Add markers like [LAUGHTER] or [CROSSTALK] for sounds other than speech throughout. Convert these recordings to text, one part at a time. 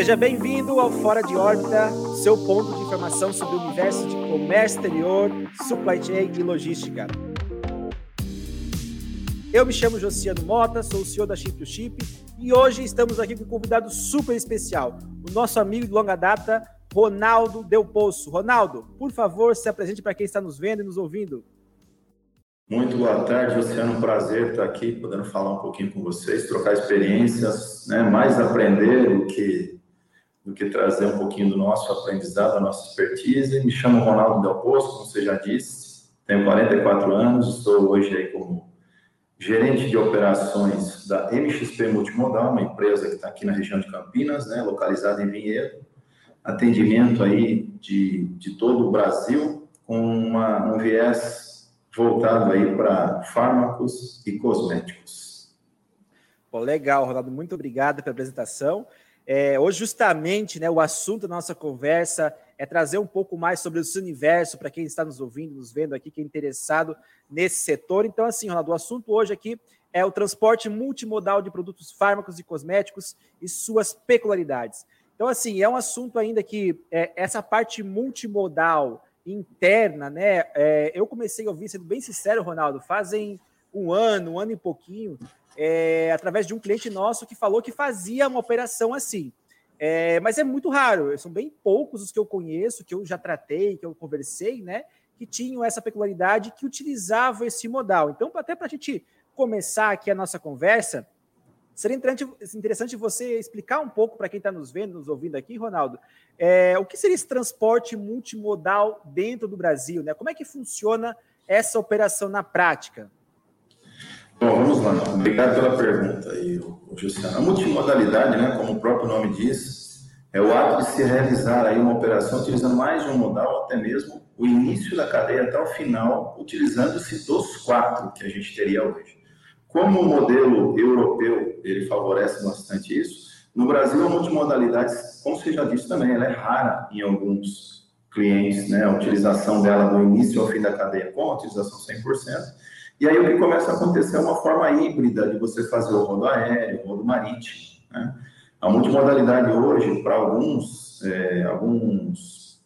Seja bem-vindo ao Fora de Órbita, seu ponto de informação sobre o universo de comércio exterior, supply chain e logística. Eu me chamo Josiano Mota, sou o CEO da Chip to Chip e hoje estamos aqui com um convidado super especial, o nosso amigo de longa data, Ronaldo Del Poço. Ronaldo, por favor, se apresente para quem está nos vendo e nos ouvindo. Muito boa tarde, Luciano. Um prazer estar aqui, podendo falar um pouquinho com vocês, trocar experiências, né? mais aprender do que, do que trazer um pouquinho do nosso aprendizado, da nossa expertise. Me chamo Ronaldo Del Poço, como você já disse, tenho 44 anos, estou hoje aí como gerente de operações da MXP Multimodal, uma empresa que está aqui na região de Campinas, né? localizada em Vinhedo. Atendimento aí de, de todo o Brasil, com uma, um viés voltado aí para fármacos e cosméticos. Pô, legal, Ronaldo, muito obrigado pela apresentação. É, hoje, justamente, né, o assunto da nossa conversa é trazer um pouco mais sobre esse universo para quem está nos ouvindo, nos vendo aqui, que é interessado nesse setor. Então, assim, Ronaldo, o assunto hoje aqui é o transporte multimodal de produtos fármacos e cosméticos e suas peculiaridades. Então, assim, é um assunto ainda que é, essa parte multimodal, interna, né? É, eu comecei a ouvir, sendo bem sincero, Ronaldo, fazem um ano, um ano e pouquinho, é, através de um cliente nosso que falou que fazia uma operação assim. É, mas é muito raro, são bem poucos os que eu conheço, que eu já tratei, que eu conversei, né? Que tinham essa peculiaridade, que utilizavam esse modal. Então, até para a gente começar aqui a nossa conversa, Seria interessante você explicar um pouco para quem está nos vendo, nos ouvindo aqui, Ronaldo, é, o que seria esse transporte multimodal dentro do Brasil? Né? Como é que funciona essa operação na prática? Bom, vamos lá. Obrigado pela pergunta aí, Justiano. A multimodalidade, né, como o próprio nome diz, é o ato de se realizar aí uma operação utilizando mais de um modal, até mesmo o início da cadeia até o final, utilizando-se dos quatro que a gente teria hoje. Como o modelo europeu ele favorece bastante isso, no Brasil a multimodalidade, como você já disse também, ela é rara em alguns clientes, né? A utilização dela do início ao fim da cadeia com a utilização 100%. E aí o que começa a acontecer é uma forma híbrida de você fazer o rodo aéreo, o rodo marítimo, né? A multimodalidade hoje, para alguns, é, alguns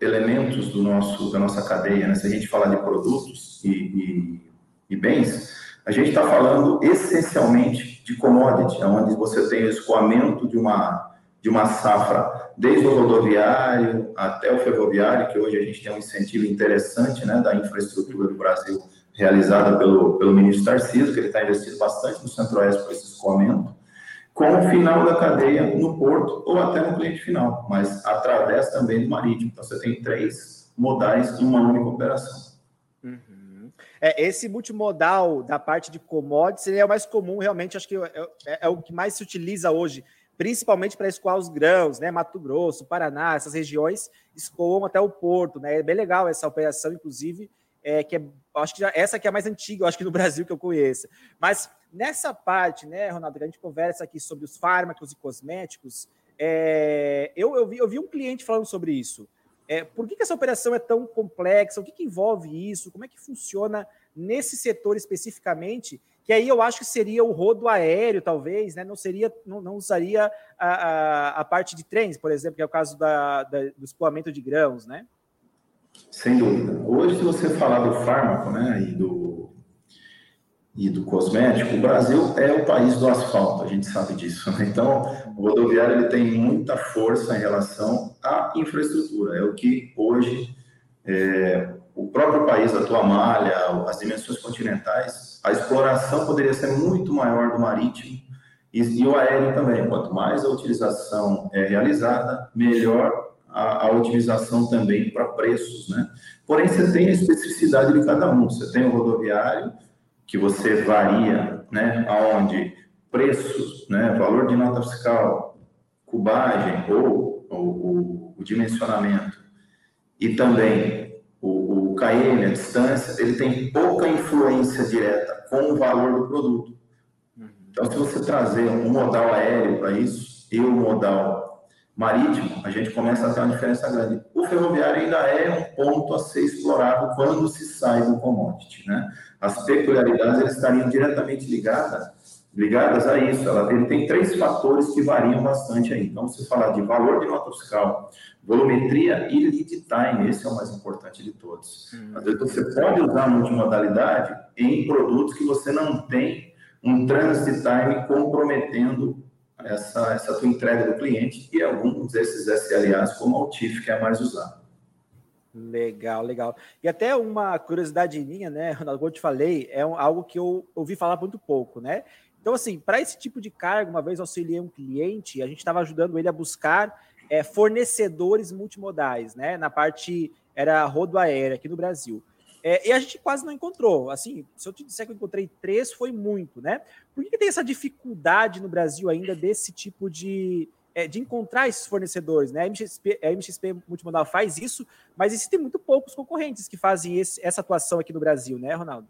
elementos do nosso, da nossa cadeia, né? se a gente falar de produtos e, e, e bens, a gente está falando essencialmente de commodity, onde você tem o escoamento de uma, de uma safra, desde o rodoviário até o ferroviário, que hoje a gente tem um incentivo interessante né, da infraestrutura do Brasil, realizada pelo, pelo ministro Tarcísio, que ele está investindo bastante no Centro-Oeste para esse escoamento, com o final da cadeia no porto ou até no cliente final, mas através também do marítimo. Então, você tem três modais em uma única operação. Uhum. É, esse multimodal da parte de commodities é o mais comum, realmente, acho que é, é, é o que mais se utiliza hoje, principalmente para escoar os grãos, né? Mato Grosso, Paraná, essas regiões escoam até o porto, né? É bem legal essa operação, inclusive, é, que é, acho que já, essa que é a mais antiga, acho que no [LAUGHS] Brasil que eu conheço. Mas nessa parte, né, Ronaldo, que a gente conversa aqui sobre os fármacos e cosméticos, é, eu, eu, vi, eu vi um cliente falando sobre isso. É, por que, que, essa operação é tão complexa? O que, que, envolve isso? Como é que funciona nesse setor especificamente? Que aí eu acho que seria o rodo aéreo, talvez, né? Não seria, não, não usaria a, a, a, parte de trens, por exemplo, que é o caso da, da, do escoamento de grãos, né? Sem dúvida. Hoje, se você falar do fármaco, né, e do e do cosmético, o Brasil é o país do asfalto, a gente sabe disso. Né? Então, o rodoviário ele tem muita força em relação à infraestrutura. É o que hoje é, o próprio país, a tua malha, as dimensões continentais, a exploração poderia ser muito maior do marítimo e, e o aéreo também. Quanto mais a utilização é realizada, melhor a, a utilização também para preços, né? Porém, você tem a especificidade de cada um. Você tem o rodoviário, que você varia, né, aonde preços, né, valor de nota fiscal, cubagem ou, ou o, o, dimensionamento e também o, o KM, a distância, ele tem pouca influência direta com o valor do produto. Então, se você trazer um modal aéreo para isso e o um modal marítimo, a gente começa a ter uma diferença grande. O ferroviário ainda é um ponto a ser explorado quando se sai do commodity, né? as peculiaridades eles estariam diretamente ligadas ligadas a isso. Ela, ele tem três fatores que variam bastante aí. Então, se falar de valor de nota fiscal, volumetria e lead time, esse é o mais importante de todos. Hum. Às vezes você pode usar multimodalidade em produtos que você não tem um transit time comprometendo essa, essa tua entrega do cliente e alguns desses SLAs, como o TIF, que é mais usado. Legal, legal. E até uma curiosidade minha, né, Ronaldo, [LAUGHS] como eu te falei, é algo que eu ouvi falar muito pouco, né? Então, assim, para esse tipo de cargo, uma vez auxiliei um cliente, a gente estava ajudando ele a buscar é, fornecedores multimodais, né? Na parte era rodoaérea aqui no Brasil. É, e a gente quase não encontrou. Assim, se eu te disser que eu encontrei três, foi muito, né? Por que, que tem essa dificuldade no Brasil ainda desse tipo de, é, de encontrar esses fornecedores, né? A MXP, a MXP Multimodal faz isso, mas existem muito poucos concorrentes que fazem esse, essa atuação aqui no Brasil, né, Ronaldo?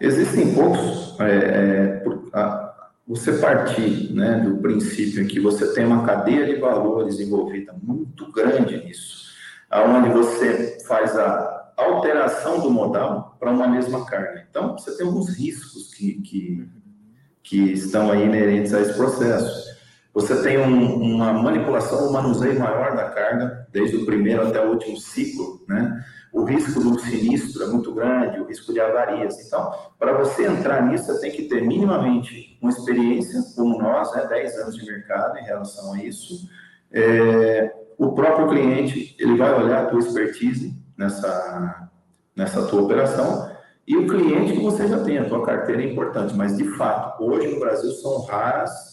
Existem poucos. É, é, por, a, você partir né, do princípio em que você tem uma cadeia de valores envolvida muito grande nisso, aonde você faz a alteração do modal para uma mesma carga. Então, você tem alguns riscos que, que, que estão aí inerentes a esse processo. Você tem um, uma manipulação, um manuseio maior da carga, desde o primeiro até o último ciclo, né? o risco do sinistro é muito grande, o risco de avarias. Então, para você entrar nisso, você tem que ter minimamente uma experiência, como nós, né, 10 anos de mercado em relação a isso. É, o próprio cliente, ele vai olhar a tua expertise nessa, nessa tua operação, e o cliente que você já tem, a tua carteira é importante, mas de fato, hoje no Brasil são raras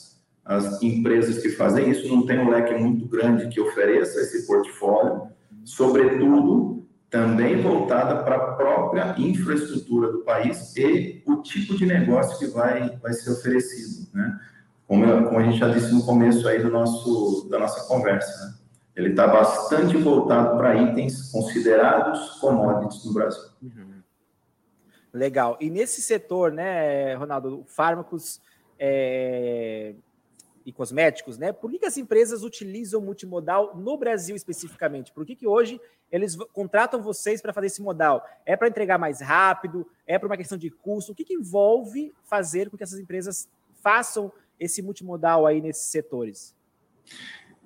as empresas que fazem isso, não tem um leque muito grande que ofereça esse portfólio, sobretudo também voltada para a própria infraestrutura do país e o tipo de negócio que vai, vai ser oferecido, né? Como, como a gente já disse no começo aí do nosso, da nossa conversa, né? Ele está bastante voltado para itens considerados commodities no Brasil. Uhum. Legal. E nesse setor, né, Ronaldo, fármacos é, e cosméticos, né? Por que, que as empresas utilizam multimodal no Brasil especificamente? Por que, que hoje eles contratam vocês para fazer esse modal? É para entregar mais rápido? É para uma questão de custo? O que, que envolve fazer com que essas empresas façam esse multimodal aí nesses setores?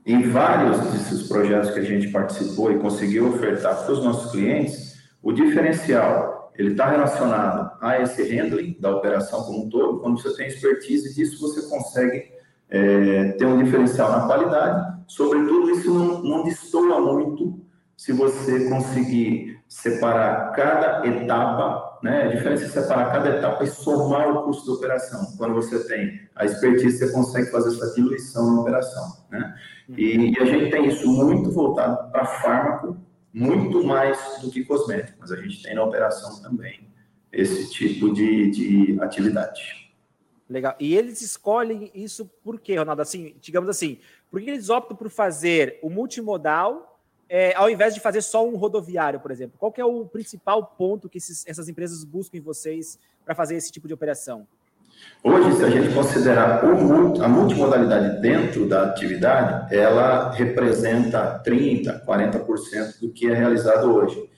Em vários desses projetos que a gente participou e conseguiu ofertar para os nossos clientes, o diferencial ele está relacionado a esse handling da operação como um todo. Quando você tem expertise disso, você consegue é, ter um diferencial na qualidade. Sobretudo, isso não, não destoa muito se você conseguir separar cada etapa, né? A diferença é separar cada etapa e somar o custo da operação. Quando você tem a expertise, você consegue fazer essa diluição na operação, né? E, e a gente tem isso muito voltado para fármaco, muito mais do que cosmético, mas a gente tem na operação também esse tipo de, de atividade. Legal. E eles escolhem isso por quê, Ronaldo? Assim, digamos assim, por que eles optam por fazer o multimodal é, ao invés de fazer só um rodoviário, por exemplo? Qual é o principal ponto que esses, essas empresas buscam em vocês para fazer esse tipo de operação? Hoje, se a gente considerar a multimodalidade dentro da atividade, ela representa 30%, 40% do que é realizado hoje.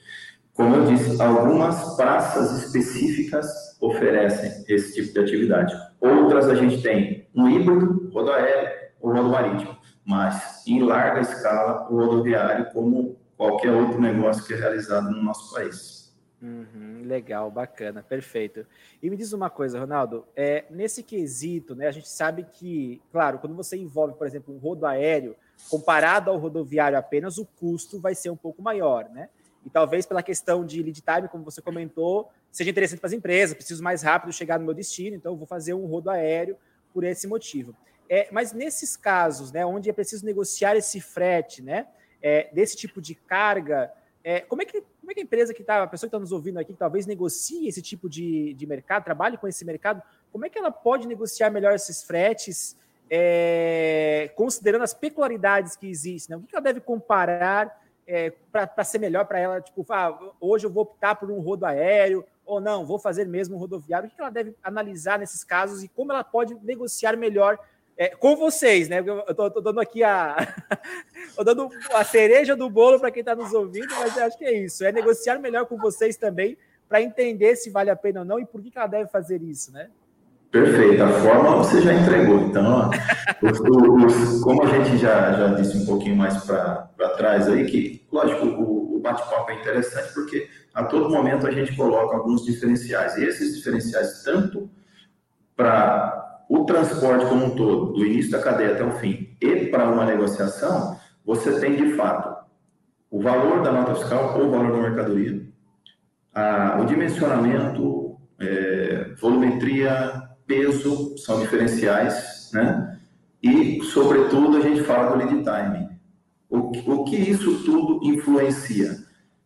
Como eu disse, algumas praças específicas oferecem esse tipo de atividade. Outras a gente tem um híbrido, rodoaéreo ou rodo marítimo mas em larga escala o rodoviário como qualquer outro negócio que é realizado no nosso país. Uhum, legal, bacana, perfeito. E me diz uma coisa, Ronaldo, é, nesse quesito, né, a gente sabe que, claro, quando você envolve, por exemplo, um rodoaéreo, comparado ao rodoviário apenas, o custo vai ser um pouco maior, né? E talvez pela questão de lead time, como você comentou, seja interessante para as empresas, preciso mais rápido chegar no meu destino, então vou fazer um rodoaéreo por esse motivo. É, mas nesses casos, né, onde é preciso negociar esse frete, né, é, desse tipo de carga, é, como, é que, como é que a empresa que está, a pessoa que está nos ouvindo aqui, que talvez negocie esse tipo de, de mercado, trabalhe com esse mercado, como é que ela pode negociar melhor esses fretes, é, considerando as peculiaridades que existem? Né? O que ela deve comparar é, para ser melhor para ela? Tipo, ah, hoje eu vou optar por um rodo aéreo, ou não, vou fazer mesmo um rodoviário. O que ela deve analisar nesses casos e como ela pode negociar melhor é, com vocês, né? Eu tô, tô dando aqui a. [LAUGHS] tô dando a cereja do bolo para quem está nos ouvindo, mas acho que é isso. É negociar melhor com vocês também para entender se vale a pena ou não e por que, que ela deve fazer isso, né? Perfeito, a forma você já entregou. Então, os, os, como a gente já, já disse um pouquinho mais para trás aí, que, lógico, o, o bate-papo é interessante porque a todo momento a gente coloca alguns diferenciais. E esses diferenciais, tanto para o transporte como um todo, do início da cadeia até o fim, e para uma negociação, você tem de fato o valor da nota fiscal ou o valor da mercadoria, a, o dimensionamento, é, volumetria, peso são diferenciais, né? E, sobretudo, a gente fala do lead time. O, o que isso tudo influencia?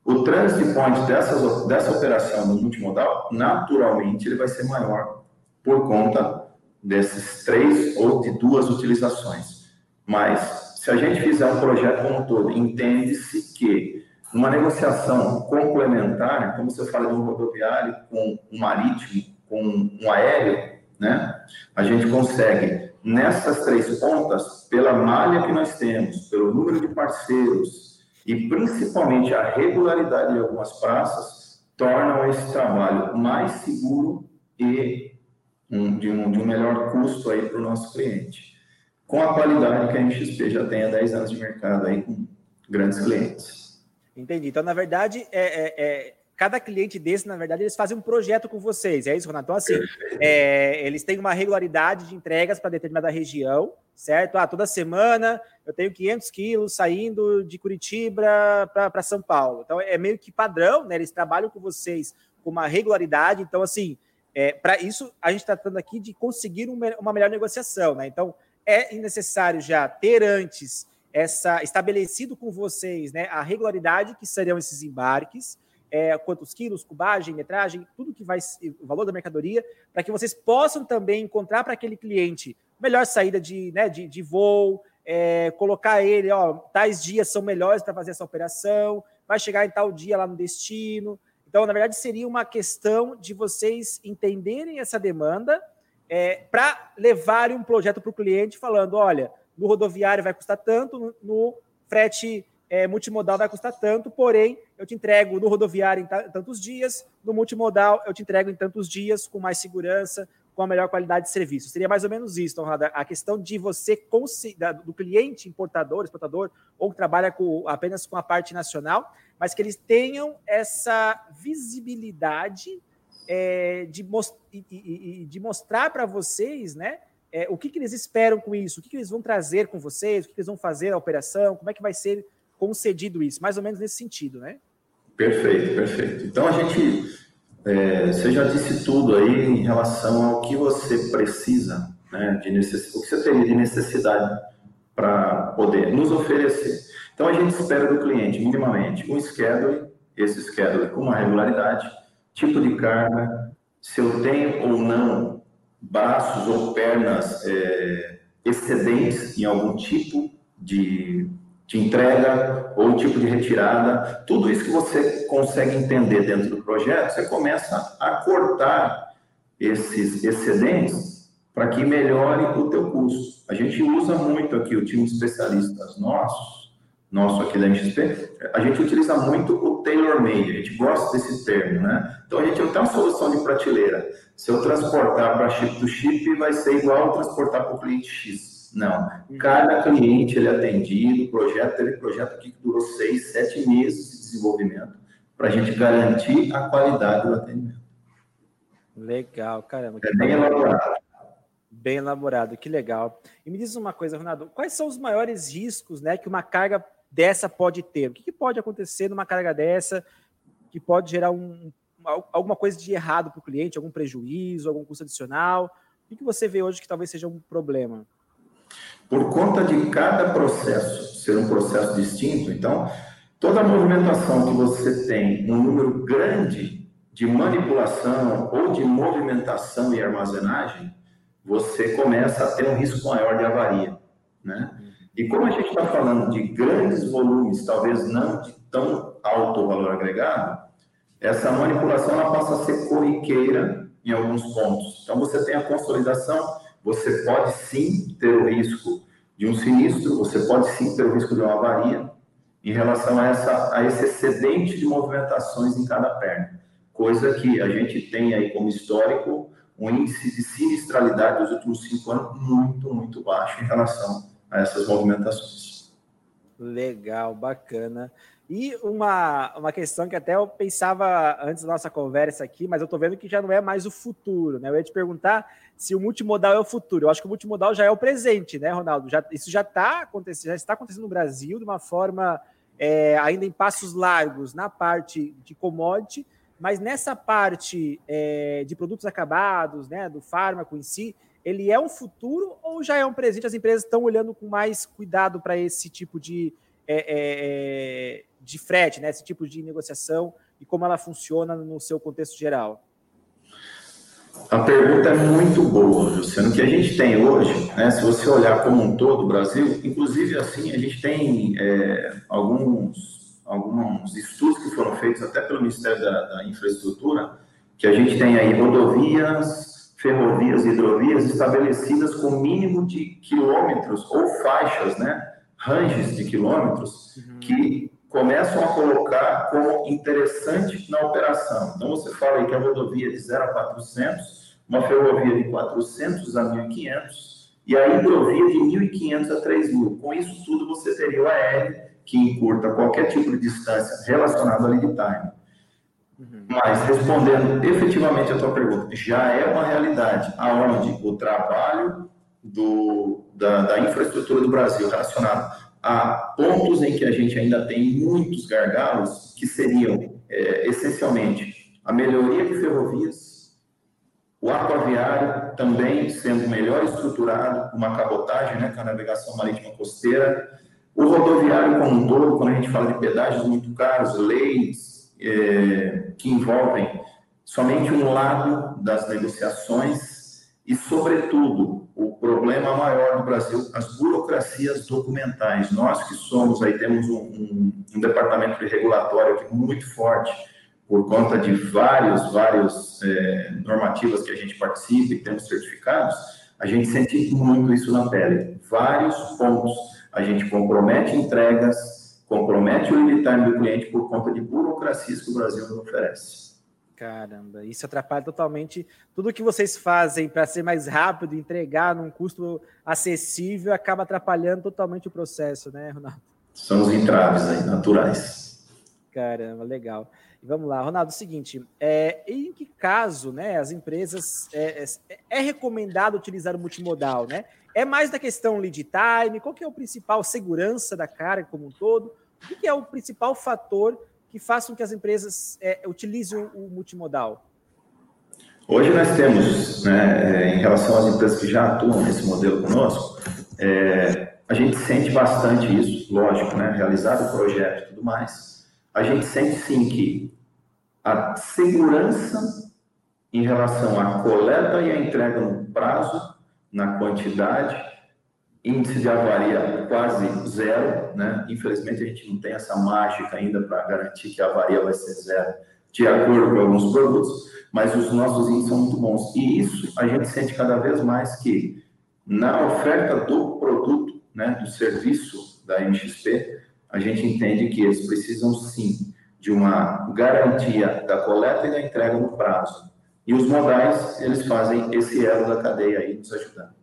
O transit point dessas, dessa operação no multimodal, naturalmente, ele vai ser maior por conta desses três ou de duas utilizações. Mas, se a gente fizer um projeto como um todo, entende-se que uma negociação complementar, como você fala de um rodoviário com um marítimo, com um aéreo, né? A gente consegue, nessas três pontas, pela malha que nós temos, pelo número de parceiros e principalmente a regularidade de algumas praças, tornam esse trabalho mais seguro e um, de, um, de um melhor custo aí para o nosso cliente. Com a qualidade que a MXP já tem há 10 anos de mercado aí com grandes clientes. Entendi. Então, na verdade, é, é, é cada cliente desse, na verdade, eles fazem um projeto com vocês. É isso, Renato? Então, assim, é, eles têm uma regularidade de entregas para determinada região, certo? Ah, toda semana eu tenho 500 quilos saindo de Curitiba para São Paulo. Então, é meio que padrão, né? Eles trabalham com vocês com uma regularidade. Então, assim, é, para isso, a gente está tratando aqui de conseguir um, uma melhor negociação, né? Então, é necessário já ter antes essa estabelecido com vocês, né, a regularidade que seriam esses embarques, é, quantos quilos, cubagem, metragem, tudo que vai, o valor da mercadoria, para que vocês possam também encontrar para aquele cliente melhor saída de, né, de, de voo, é, colocar ele, ó, tais dias são melhores para fazer essa operação, vai chegar em tal dia lá no destino. Então, na verdade, seria uma questão de vocês entenderem essa demanda é, para levarem um projeto para o cliente falando, olha, no rodoviário vai custar tanto, no, frete é, multimodal vai custar tanto, porém, eu te entrego no rodoviário em tantos dias, no multimodal eu te entrego em tantos dias, com mais segurança, com a melhor qualidade de serviço. Seria mais ou menos isso, então, a questão de você, do cliente importador, exportador, ou que trabalha com, apenas com a parte nacional, mas que eles tenham essa visibilidade é, de, most, de mostrar para vocês, né, é, o que, que eles esperam com isso, o que, que eles vão trazer com vocês, o que, que eles vão fazer a operação, como é que vai ser concedido isso, mais ou menos nesse sentido, né? Perfeito, perfeito. Então a gente, é, você já disse tudo aí em relação ao que você precisa, né, de necess... o que você teria de necessidade para poder nos oferecer. Então a gente espera do cliente minimamente um schedule, esse schedule com uma regularidade, tipo de carga, se eu tenho ou não braços ou pernas é, excedentes em algum tipo de de entrega ou tipo de retirada, tudo isso que você consegue entender dentro do projeto, você começa a cortar esses excedentes para que melhore o teu custo. A gente usa muito aqui o time de especialistas nossos, nosso aqui da NXP, a gente utiliza muito o tailor-made, a gente gosta desse termo, né? Então a gente não tem uma solução de prateleira. Se eu transportar para chip to chip, vai ser igual transportar para o cliente X não. Cada cliente ele é atendido, o projeto teve projeto que durou seis, sete meses de desenvolvimento para a gente garantir a qualidade do atendimento. Legal, caramba. É bem elaborado. Bem elaborado, que legal. E me diz uma coisa, Ronaldo, quais são os maiores riscos né, que uma carga dessa pode ter? O que, que pode acontecer numa carga dessa que pode gerar um, alguma coisa de errado para o cliente, algum prejuízo, algum custo adicional? O que, que você vê hoje que talvez seja um problema? Por conta de cada processo ser um processo distinto, então, toda movimentação que você tem um número grande de manipulação ou de movimentação e armazenagem, você começa a ter um risco maior de avaria, né? E como a gente está falando de grandes volumes, talvez não de tão alto valor agregado, essa manipulação ela passa a ser corriqueira em alguns pontos. Então você tem a consolidação você pode sim ter o risco de um sinistro, você pode sim ter o risco de uma avaria em relação a, essa, a esse excedente de movimentações em cada perna. Coisa que a gente tem aí como histórico um índice de sinistralidade dos últimos cinco anos muito, muito baixo em relação a essas movimentações. Legal, bacana. E uma, uma questão que até eu pensava antes da nossa conversa aqui, mas eu estou vendo que já não é mais o futuro, né? Eu ia te perguntar se o multimodal é o futuro. Eu acho que o multimodal já é o presente, né, Ronaldo? Já, isso já está acontecendo, já está acontecendo no Brasil de uma forma é, ainda em passos largos na parte de commodity, mas nessa parte é, de produtos acabados, né, do fármaco em si, ele é um futuro ou já é um presente? As empresas estão olhando com mais cuidado para esse tipo de é, é, é, de frete, né? Esse tipo de negociação e como ela funciona no seu contexto geral? A pergunta é muito boa, Luciano. O que a gente tem hoje, né, se você olhar como um todo o Brasil, inclusive assim, a gente tem é, alguns, alguns estudos que foram feitos até pelo Ministério da, da, Infraestrutura, que a gente tem aí rodovias, ferrovias e hidrovias estabelecidas com mínimo de quilômetros ou faixas, né? ranges de quilômetros uhum. que começam a colocar como interessante na operação. Então, você fala aí que a rodovia de 0 a 400, uma ferrovia de 400 a 1.500 e a hidrovia de 1.500 a 3.000. Com isso tudo, você teria o AR, que encurta qualquer tipo de distância relacionada ao lead time. Uhum. Mas, respondendo efetivamente a tua pergunta, já é uma realidade aonde o trabalho do, da, da infraestrutura do Brasil relacionado a pontos em que a gente ainda tem muitos gargalos, que seriam, é, essencialmente, a melhoria de ferrovias, o aquaviário também sendo melhor estruturado, uma cabotagem, né, com a navegação marítima costeira, o rodoviário como um todo, quando a gente fala de pedágios muito caros, leis é, que envolvem somente um lado das negociações e, sobretudo, o problema maior do Brasil, as burocracias documentais. Nós que somos aí, temos um, um, um departamento de regulatório aqui muito forte, por conta de vários, vários é, normativas que a gente participa e temos certificados, a gente sente muito isso na pele. Vários pontos. A gente compromete entregas, compromete o lead time do cliente por conta de burocracias que o Brasil nos oferece. Caramba, isso atrapalha totalmente tudo que vocês fazem para ser mais rápido, entregar num custo acessível, acaba atrapalhando totalmente o processo, né, Ronaldo? São os entraves aí, naturais. Caramba, legal. E vamos lá, Ronaldo, é o seguinte, é, em que caso né, as empresas é, é, é, recomendado utilizar o multimodal, né? É mais da questão lead time, qual que é o principal segurança da carga como um todo? O que é o principal fator que façam que as empresas é, utilizem o, multimodal? Hoje nós temos, né, é, em relação às empresas que já atuam nesse modelo conosco, é, a gente sente bastante isso, lógico, né, realizado o projeto e tudo mais, a gente sente sim que a segurança em relação à coleta e à entrega no prazo, na quantidade, índice de avaria quase zero, né? Infelizmente a gente não tem essa mágica ainda para garantir que a avaria vai ser zero de acordo com alguns produtos, mas os nossos índices são muito bons. E isso a gente sente cada vez mais que na oferta do produto, né, do serviço da MXP, a gente entende que eles precisam sim de uma garantia da coleta e da entrega no prazo. E os modais, eles fazem esse elo da cadeia aí nos ajudando.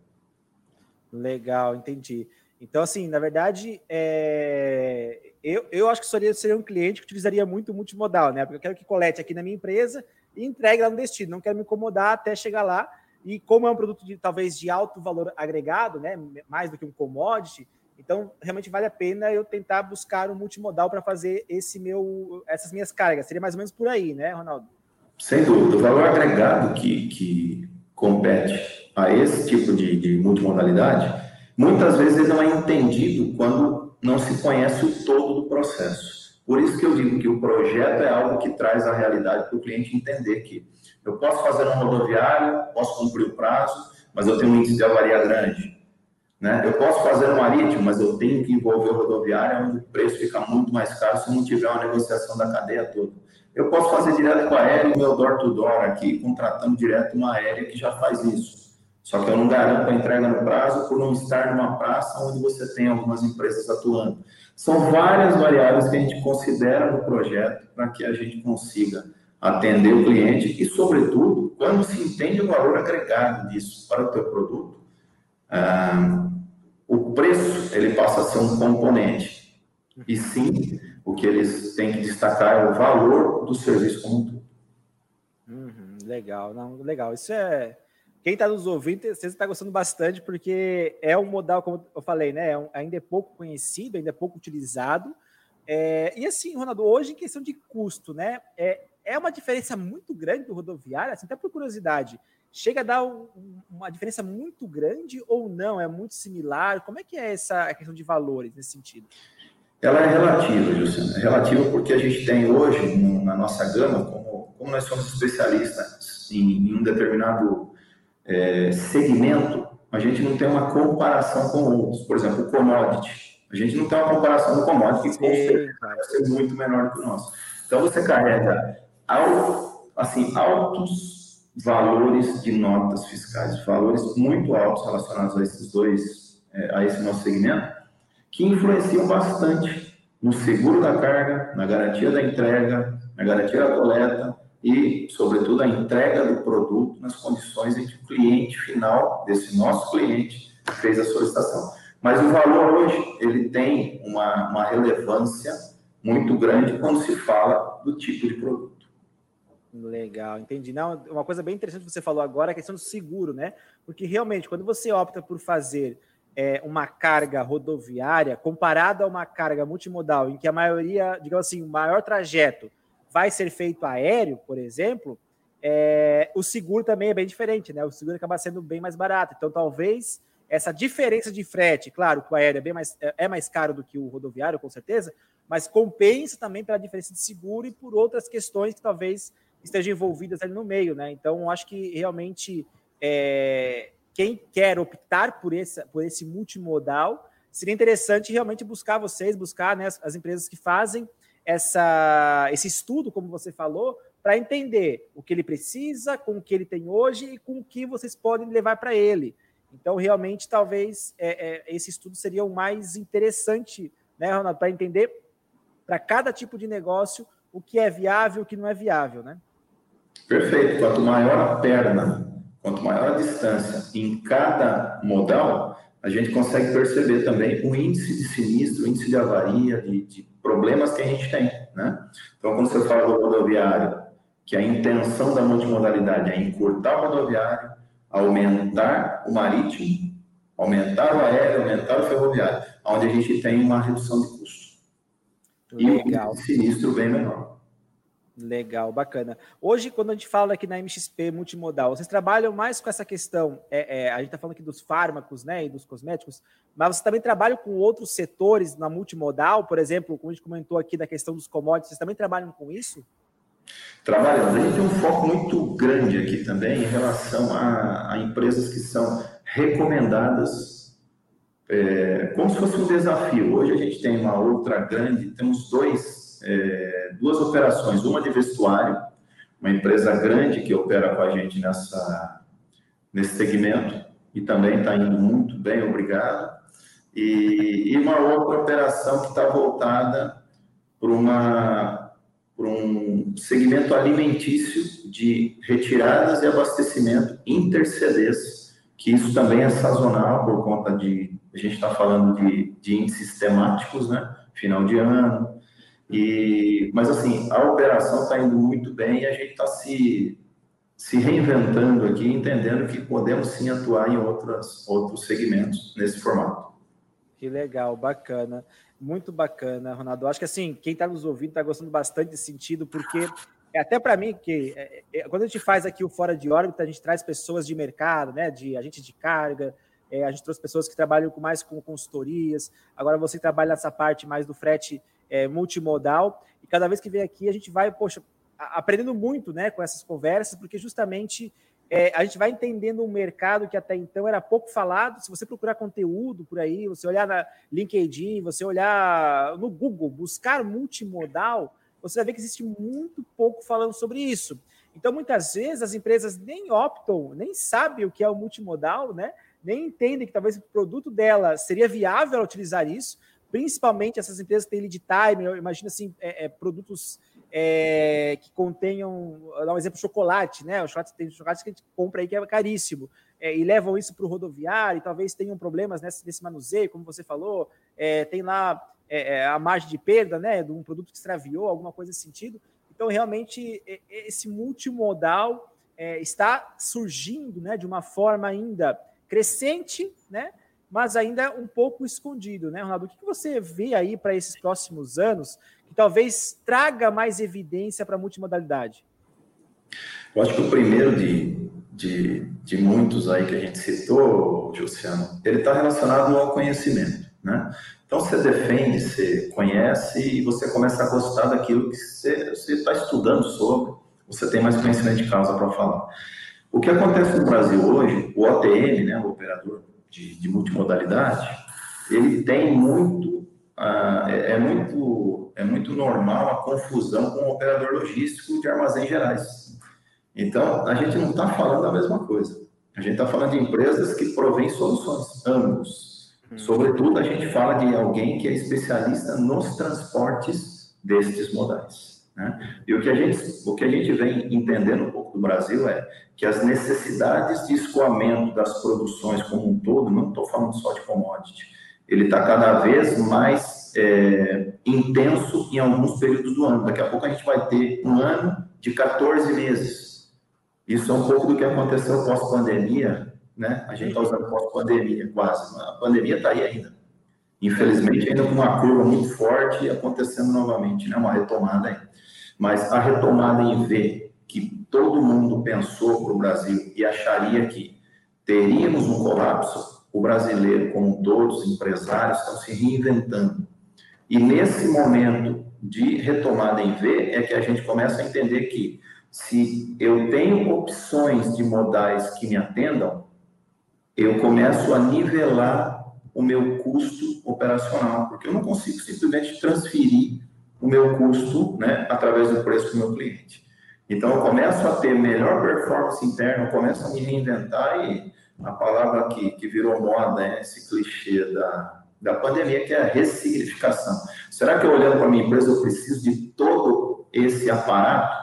Legal, entendi. Então, assim, na verdade, é... eu, eu acho que seria, seria um cliente que utilizaria muito multimodal, né? Porque eu quero que colete aqui na minha empresa e entregue lá no destino. Não quero me incomodar até chegar lá. E como é um produto de talvez de alto valor agregado, né? Mais do que um commodity, então realmente vale a pena eu tentar buscar um multimodal para fazer esse meu, essas minhas cargas. Seria mais ou menos por aí, né, Ronaldo? Sem dúvida. O valor agregado que, que compete a esse tipo de, de multimodalidade, muitas vezes não é entendido quando não se conhece o todo do processo. Por isso que eu digo que o projeto é algo que traz a realidade para o cliente entender que eu posso fazer um rodoviário, posso cumprir o prazo, mas eu tenho um índice de avaria grande. Né? Eu posso fazer um marítimo, mas eu tenho que envolver o rodoviário, onde o preço fica muito mais caro se não tiver uma negociação da cadeia toda. Eu posso fazer direto com a aérea, o meu door-to-door aqui, contratando direto uma aérea que já faz isso. Só que eu não garanto a entrega no prazo por não estar numa praça onde você tem algumas empresas atuando. São várias variáveis que a gente considera no projeto para que a gente consiga atender o cliente e, sobretudo, quando se entende o valor agregado disso para o teu produto, ah, o preço ele passa a ser um componente. E sim, o que eles têm que destacar é o valor do serviço como um todo. Uhum, legal, não, legal. Isso é. Quem está nos ouvindo, você está gostando bastante, porque é um modal, como eu falei, né? É um, ainda é pouco conhecido, ainda é pouco utilizado. É, e assim, Ronaldo, hoje em questão de custo, né? É, é uma diferença muito grande do rodoviário, assim, até por curiosidade. Chega a dar um, uma diferença muito grande ou não? É muito similar? Como é que é essa questão de valores nesse sentido? Ela é relativa, Luciano. É relativa porque a gente tem hoje, na nossa gama, como, como nós somos especialistas em, em um determinado é, segmento, a gente não tem uma comparação com outros. Por exemplo, o commodity. A gente não tem uma comparação no commodity, que com certeza vai ser muito menor que o nosso. Então, você carrega assim, altos valores de notas fiscais, valores muito altos relacionados a esses dois, é, a esse nosso segmento, que influenciam bastante no seguro da carga, na garantia da entrega, na garantia da coleta e, sobretudo, a entrega do produto nas condições em que o cliente final, desse nosso cliente, fez a solicitação. Mas o valor hoje, ele tem uma, uma relevância muito grande quando se fala do tipo de produto. Legal, entendi. Não, uma coisa bem interessante que você falou agora é a questão do seguro, né? Porque realmente, quando você opta por fazer é, uma carga rodoviária comparada a uma carga multimodal, em que a maioria, digamos assim, o maior trajeto vai ser feito aéreo, por exemplo, é, o seguro também é bem diferente, né? O seguro acaba sendo bem mais barato. Então, talvez essa diferença de frete, claro que o aéreo é, bem mais, é, é mais caro do que o rodoviário, com certeza, mas compensa também pela diferença de seguro e por outras questões que talvez estejam envolvidas ali no meio, né? Então, acho que realmente é, quem quer optar por esse, por esse multimodal, seria interessante realmente buscar vocês, buscar né, as, as empresas que fazem essa, esse estudo, como você falou, para entender o que ele precisa, com o que ele tem hoje e com o que vocês podem levar para ele. Então, realmente, talvez é, é, esse estudo seria o mais interessante, né, Ronaldo, para entender para cada tipo de negócio o que é viável e o que não é viável, né? Perfeito. Quanto maior a perna, quanto maior a distância em cada modal, a gente consegue perceber também o índice de sinistro, o índice de avaria, de, de problemas que a gente tem. Né? Então, quando você fala do rodoviário, que a intenção da multimodalidade é encurtar o rodoviário, aumentar o marítimo, aumentar o aéreo, aumentar o ferroviário, onde a gente tem uma redução de custo. Legal. E um sinistro bem menor. Legal, bacana. Hoje, quando a gente fala aqui na MXP multimodal, vocês trabalham mais com essa questão, é, é, a gente está falando aqui dos fármacos né, e dos cosméticos, mas vocês também trabalham com outros setores na multimodal, por exemplo, como a gente comentou aqui da questão dos commodities, vocês também trabalham com isso? Trabalhamos. A gente tem um foco muito grande aqui também em relação a, a empresas que são recomendadas é, como se fosse um desafio. Hoje a gente tem uma outra grande, temos dois é, duas operações, uma de vestuário, uma empresa grande que opera com a gente nessa, nesse segmento e também está indo muito bem, obrigado. E, e uma outra operação que está voltada para uma para um segmento alimentício de retiradas e abastecimento intercedês, que isso também é sazonal por conta de a gente está falando de, de índices temáticos, né? Final de ano, e, mas assim, a operação está indo muito bem e a gente está se, se reinventando aqui, entendendo que podemos sim atuar em outras, outros segmentos nesse formato. Que legal, bacana. Muito bacana, Ronaldo. Acho que assim, quem está nos ouvindo está gostando bastante desse sentido, porque é até para mim que é, é, quando a gente faz aqui o Fora de órbita, a gente traz pessoas de mercado, né? De agente de carga, é, a gente trouxe pessoas que trabalham mais com consultorias. Agora você trabalha nessa parte mais do frete é, multimodal. E cada vez que vem aqui, a gente vai, poxa, aprendendo muito né, com essas conversas, porque justamente é, a gente vai entendendo um mercado que até então era pouco falado. Se você procurar conteúdo por aí, você olhar na LinkedIn, você olhar no Google, buscar multimodal, você vai ver que existe muito pouco falando sobre isso. Então, muitas vezes, as empresas nem optam, nem sabem o que é o multimodal, né? nem entendem que talvez o produto dela seria viável utilizar isso, principalmente essas empresas que têm lead time, eu imagino assim, é, é, produtos é, que contenham, dar um exemplo, chocolate, né? O chocolate tem chocolate que a gente compra aí que é caríssimo, é, e levam isso para o rodoviário, e talvez tenham problemas nesse, nesse manuseio, como você falou, é, tem lá é, a margem de perda, né? De um produto que extraviou, alguma coisa nesse sentido. Então, realmente, esse multimodal está surgindo, né? De uma forma ainda crescente, né? Mas ainda um pouco escondido, né, Ronaldo? O que você vê aí para esses próximos anos? que talvez traga mais evidência para a multimodalidade? Eu acho que o primeiro de, de, de muitos aí que a gente citou, Luciano, ele está relacionado ao conhecimento, né? Então você defende, você conhece e você começa a gostar daquilo que você está estudando sobre, você tem mais conhecimento de causa para falar. O que acontece no Brasil hoje, o OTM, né, o operador de, de multimodalidade, ele tem muito, uh, é, é muito é muito normal a confusão com o operador logístico de armazéns gerais. Então, a gente não está falando a mesma coisa. A gente está falando de empresas que provêm soluções, ambos. Hum. Sobretudo, a gente fala de alguém que é especialista nos transportes destes modais. Né? E o que, a gente, o que a gente vem entendendo do Brasil é que as necessidades de escoamento das produções como um todo, não estou falando só de commodity, ele está cada vez mais é, intenso em alguns períodos do ano. Daqui a pouco a gente vai ter um ano de 14 meses. Isso é um pouco do que aconteceu pós-pandemia, né? A gente está usando pós-pandemia quase. A pandemia está aí ainda. Infelizmente, ainda com uma curva muito forte acontecendo novamente, né? Uma retomada aí. Mas a retomada em V, que todo mundo pensou para o Brasil e acharia que teríamos um colapso, o brasileiro, como todos os empresários, estão se reinventando e nesse momento de retomada em V é que a gente começa a entender que se eu tenho opções de modais que me atendam, eu começo a nivelar o meu custo operacional, porque eu não consigo simplesmente transferir o meu custo né, através do preço do meu cliente. Então, eu começo a ter melhor performance interna, eu começo a me reinventar e a palavra que, que virou moda, né, esse clichê da, da pandemia, que é a ressignificação. Será que eu olhando para a minha empresa, eu preciso de todo esse aparato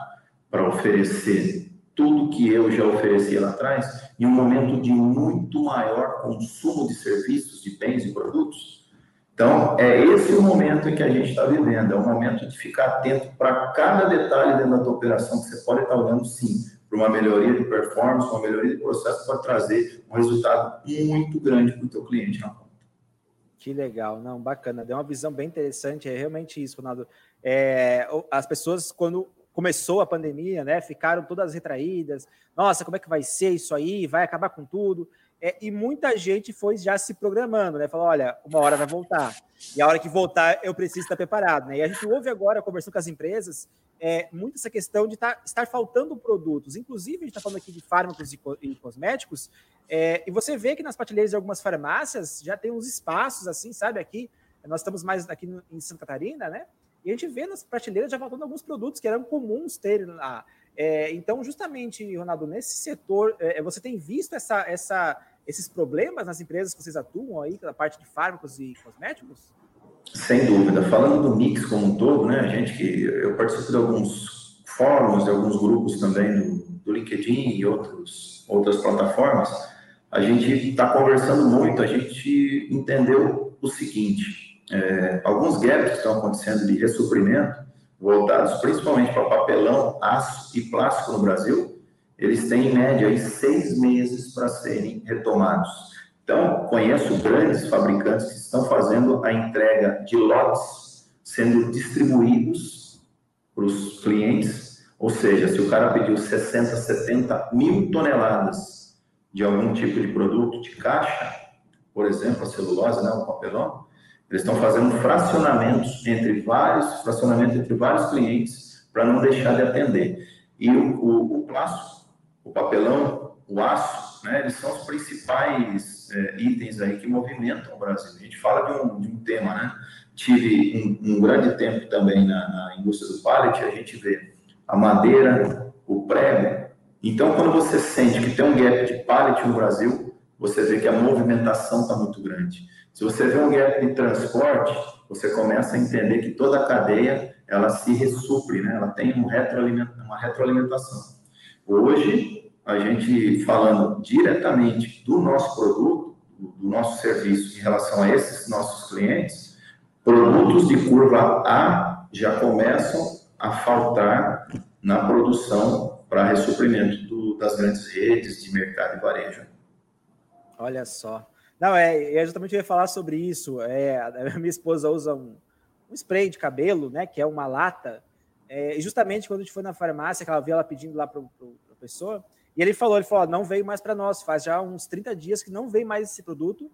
para oferecer tudo que eu já oferecia lá atrás, em um momento de muito maior consumo de serviços, de bens e produtos? Então, é esse o momento em que a gente está vivendo, é o momento de ficar atento para cada detalhe dentro da tua operação, que você pode estar olhando, sim, para uma melhoria de performance, uma melhoria de processo, para trazer um resultado muito grande para o teu cliente na que legal, não, bacana. Deu uma visão bem interessante. É realmente isso, Ronaldo. É, as pessoas, quando começou a pandemia, né, ficaram todas retraídas. Nossa, como é que vai ser isso aí? Vai acabar com tudo? É, e muita gente foi já se programando, né? Falou, olha, uma hora vai voltar. E a hora que voltar, eu preciso estar preparado, né? E a gente ouve agora, conversando com as empresas, é, muito essa questão de tá, estar faltando produtos. Inclusive, a gente está falando aqui de fármacos e, e cosméticos, é, e você vê que nas prateleiras de algumas farmácias já tem uns espaços assim, sabe? Aqui, nós estamos mais aqui no, em Santa Catarina, né? E a gente vê nas prateleiras já faltando alguns produtos que eram comuns terem lá. É, então, justamente, Ronaldo, nesse setor, é, você tem visto essa, essa, esses problemas nas empresas que vocês atuam aí, na parte de fármacos e cosméticos? Sem dúvida. Falando do mix como um todo, né, a gente que eu participo de alguns fóruns, de alguns grupos também do, do LinkedIn e outros, outras plataformas, a gente está conversando muito, a gente entendeu o seguinte, é, alguns gaps que estão acontecendo de ressuprimento, voltados principalmente para papelão, aço e plástico no Brasil, eles têm em média aí, seis meses para serem retomados. Então, conheço grandes fabricantes que estão fazendo a entrega de lotes sendo distribuídos para os clientes, ou seja, se o cara pediu 60, 70 mil toneladas de algum tipo de produto de caixa, por exemplo, a celulose, né, o papelão, eles estão fazendo fracionamentos entre vários, fracionamento entre vários clientes para não deixar de atender. E o, o, o plástico, o papelão, o aço, né, eles são os principais é, itens aí que movimentam o Brasil. A gente fala de um, de um tema, né? Tive um, um grande tempo também na, na, indústria do pallet, a gente vê a madeira, o prego. Então, quando você sente que tem um gap de pallet no Brasil, você vê que a movimentação está muito grande. Se você vê um gap de transporte, você começa a entender que toda a cadeia ela se ressupre, né? ela tem um uma retroalimentação. Hoje, a gente falando diretamente do nosso produto, do nosso serviço em relação a esses nossos clientes, produtos de curva A já começam a faltar na produção para ressuprimento do, das grandes redes de mercado e varejo. Olha só. Não, é, é justamente eu ia falar sobre isso. É, a minha esposa usa um, um spray de cabelo, né? Que é uma lata. É, justamente quando a gente foi na farmácia, que ela viu ela pedindo lá para a pessoa, e ele falou, ele falou, não veio mais para nós, faz já uns 30 dias que não veio mais esse produto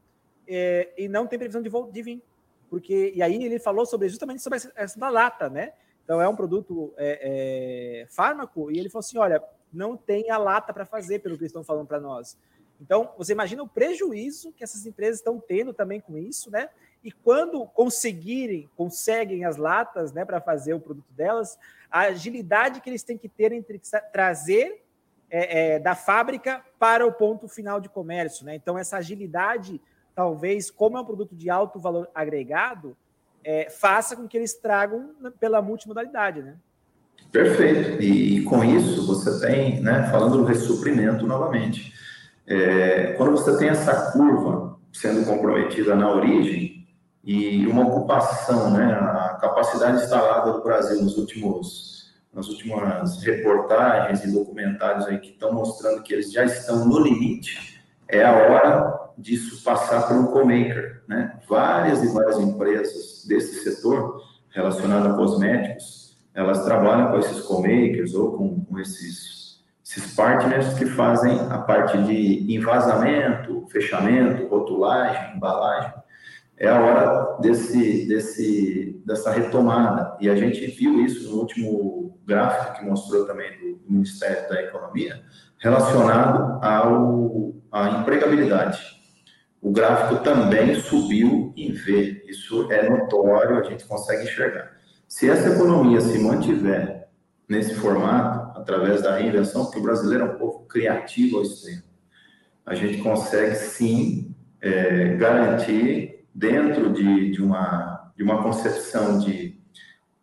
é, e não tem previsão de, de vir. Porque, e aí ele falou sobre justamente sobre essa da lata, né? Então é um produto é, é, fármaco, e ele falou assim: olha, não tem a lata para fazer, pelo que eles estão falando para nós. Então, você imagina o prejuízo que essas empresas estão tendo também com isso, né? E quando conseguirem, conseguem as latas, né, para fazer o produto delas, a agilidade que eles têm que ter entre trazer é, é, da fábrica para o ponto final de comércio, né? Então, essa agilidade, talvez, como é um produto de alto valor agregado, é, faça com que eles tragam pela multimodalidade, né? Perfeito. E com isso, você tem, né, falando do ressuprimento novamente, é, quando você tem essa curva sendo comprometida na origem e uma ocupação, né, a capacidade instalada do Brasil nos últimos, nas últimas reportagens e documentários aí que estão mostrando que eles já estão no limite, é a hora disso passar por um co-maker, né? Várias e várias empresas desse setor relacionado a cosméticos, elas trabalham com esses co-makers ou com, com esses esses partners que fazem a parte de envasamento, fechamento, rotulagem, embalagem. É a hora desse, desse, dessa retomada. E a gente viu isso no último gráfico que mostrou também do Ministério da Economia, relacionado ao, à empregabilidade. O gráfico também subiu em V. Isso é notório, a gente consegue enxergar. Se essa economia se mantiver nesse formato, através da reinvenção, porque o brasileiro é um povo criativo ao extremo. A gente consegue, sim, é, garantir, dentro de, de, uma, de uma concepção de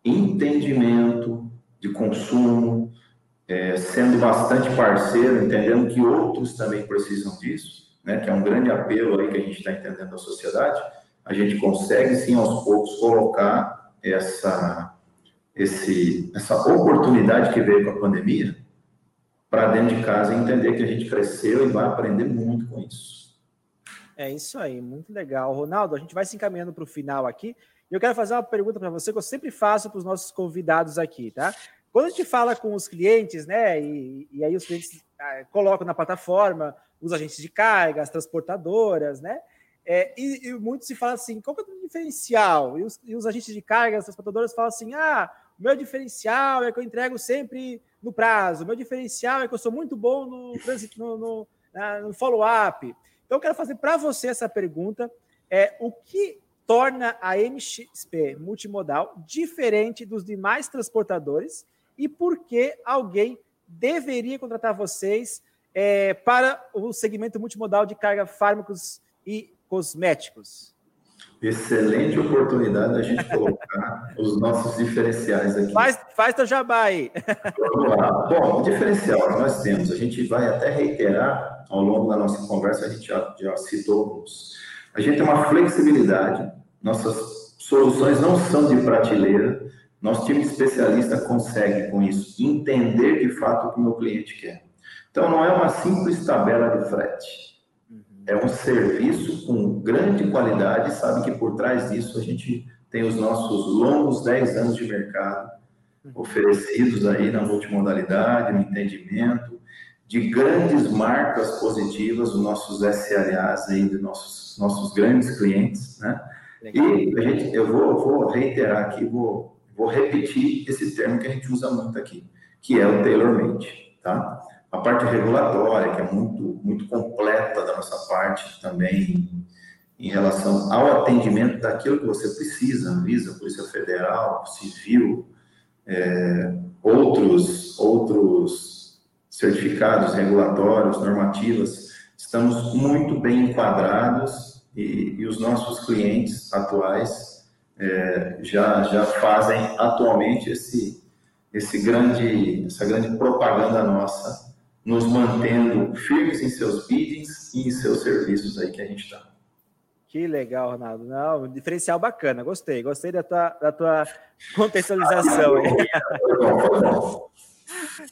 entendimento, de consumo, é, sendo bastante parceiro, entendendo que outros também precisam disso, né, que é um grande apelo aí que a gente está entendendo da sociedade, a gente consegue, sim, aos poucos, colocar essa esse, essa oportunidade que veio com a pandemia para dentro de casa e entender que a gente cresceu e vai aprender muito com isso. É isso aí, muito legal. Ronaldo, a gente vai se encaminhando para o final aqui. E eu quero fazer uma pergunta para você que eu sempre faço para os nossos convidados aqui, tá? Quando a gente fala com os clientes, né, e, e aí os clientes ah, colocam na plataforma os agentes de carga, as transportadoras, né? É, e, e muito se fala assim, qual que é o diferencial? E os, e os agentes de carga, as transportadoras falam assim, ah, meu diferencial é que eu entrego sempre no prazo. Meu diferencial é que eu sou muito bom no, no, no, no follow-up. Então, eu quero fazer para você essa pergunta. É, o que torna a MXP multimodal diferente dos demais transportadores e por que alguém deveria contratar vocês é, para o segmento multimodal de carga fármacos e cosméticos? Excelente oportunidade da gente colocar [LAUGHS] os nossos diferenciais aqui. Faz, faz teu jabá aí. Vamos lá. Bom, o diferencial que nós temos, a gente vai até reiterar ao longo da nossa conversa, a gente já, já citou alguns. A gente tem uma flexibilidade, nossas soluções não são de prateleira, nosso time especialista consegue, com isso, entender de fato o que o meu cliente quer. Então, não é uma simples tabela de frete é um serviço com grande qualidade, sabe que por trás disso a gente tem os nossos longos 10 anos de mercado oferecidos aí na multimodalidade, no entendimento, de grandes marcas positivas, os nossos SLAs aí, de nossos, nossos grandes clientes, né? E a gente, eu vou, vou reiterar aqui, vou, vou repetir esse termo que a gente usa muito aqui, que é o tailor-made, tá? a parte regulatória, que é muito, muito completa da nossa parte também em relação ao atendimento daquilo que você precisa, Anvisa, Polícia Federal, Civil, é, outros, outros certificados regulatórios, normativas, estamos muito bem enquadrados e, e os nossos clientes atuais é, já, já fazem atualmente esse, esse grande, essa grande propaganda nossa, nos mantendo firmes em seus biddings e em seus serviços aí que a gente está. Que legal, Ronaldo. Não, diferencial bacana, gostei, gostei da tua, da tua contextualização. [LAUGHS]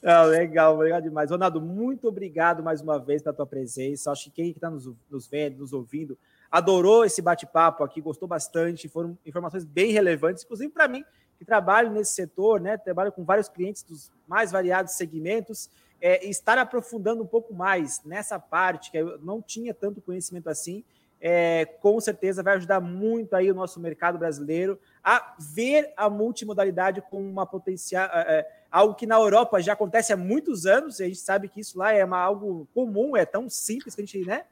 Não, [LAUGHS] legal, legal demais. Ronaldo, muito obrigado mais uma vez pela tua presença. Acho que quem está nos, nos vendo, nos ouvindo, adorou esse bate-papo aqui, gostou bastante. Foram informações bem relevantes, inclusive para mim, que trabalho nesse setor, né? Trabalho com vários clientes dos mais variados segmentos. É, estar aprofundando um pouco mais nessa parte, que eu não tinha tanto conhecimento assim, é, com certeza vai ajudar muito aí o nosso mercado brasileiro a ver a multimodalidade como uma potencial, é, é, algo que na Europa já acontece há muitos anos, e a gente sabe que isso lá é uma, algo comum, é tão simples que a gente, né?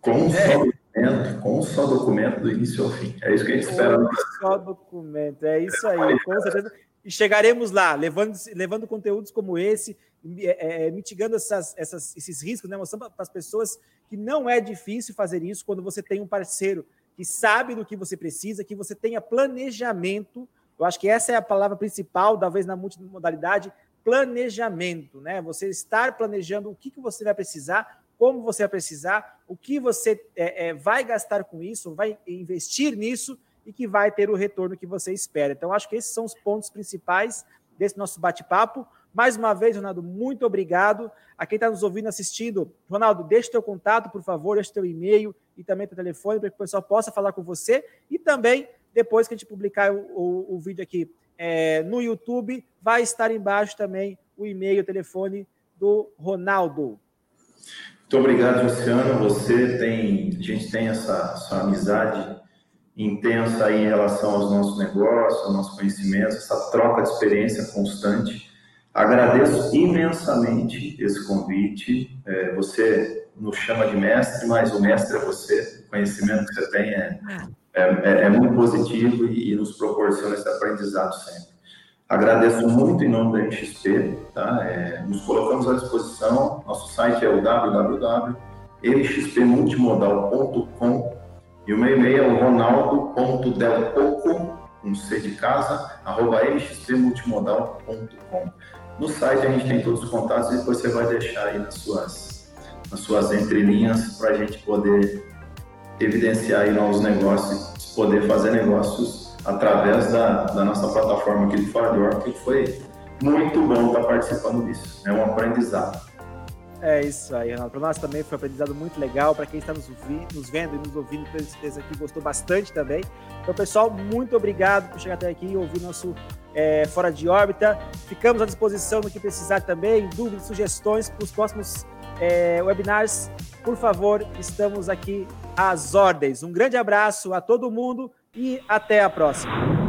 Com um só documento, com um só documento do início ao fim. É isso que a gente espera. Com um só documento, é isso aí, com certeza. E chegaremos lá, levando, levando conteúdos como esse, é, é, mitigando essas, essas, esses riscos, né? mostrando para as pessoas que não é difícil fazer isso quando você tem um parceiro que sabe do que você precisa, que você tenha planejamento. Eu acho que essa é a palavra principal, talvez na multimodalidade, planejamento, né? Você estar planejando o que, que você vai precisar, como você vai precisar, o que você é, é, vai gastar com isso, vai investir nisso e que vai ter o retorno que você espera. Então, acho que esses são os pontos principais desse nosso bate-papo. Mais uma vez, Ronaldo, muito obrigado. A quem está nos ouvindo, assistindo, Ronaldo, deixe teu contato, por favor, deixe teu e-mail e também teu telefone para que o pessoal possa falar com você. E também, depois que a gente publicar o, o, o vídeo aqui é, no YouTube, vai estar embaixo também o e-mail o telefone do Ronaldo. Muito obrigado, Luciano. Você tem, a gente tem essa, essa amizade intensa aí em relação aos nossos negócios, aos nossos conhecimentos, essa troca de experiência constante. Agradeço imensamente esse convite. É, você nos chama de mestre, mas o mestre é você. O conhecimento que você tem é, é, é, é muito positivo e, e, nos proporciona esse aprendizado sempre. Agradeço muito em nome da MXP. Tá? É, nos colocamos à disposição. Nosso site é o www.mxpmultimodal.com e o meu e-mail é o ronaldo.delpoco, um C de casa, arroba mxpmultimodal.com. No site a gente tem todos os contatos e depois você vai deixar aí nas suas, nas suas entrelinhas para a gente poder evidenciar aí novos negócios, poder fazer negócios através da, da nossa plataforma aqui do Orca, que foi muito bom estar participando disso. É um aprendizado. É isso aí, Renato. Para nós também foi um aprendizado muito legal. Para quem está nos, nos, vendo e nos ouvindo, tenho certeza que gostou bastante também. Então, pessoal, muito obrigado por chegar até aqui e ouvir nosso é, Fora de Órbita. Ficamos à disposição no que precisar também, dúvidas, sugestões para os próximos é, webinars. Por favor, estamos aqui às ordens. Um grande abraço a todo mundo e até a próxima.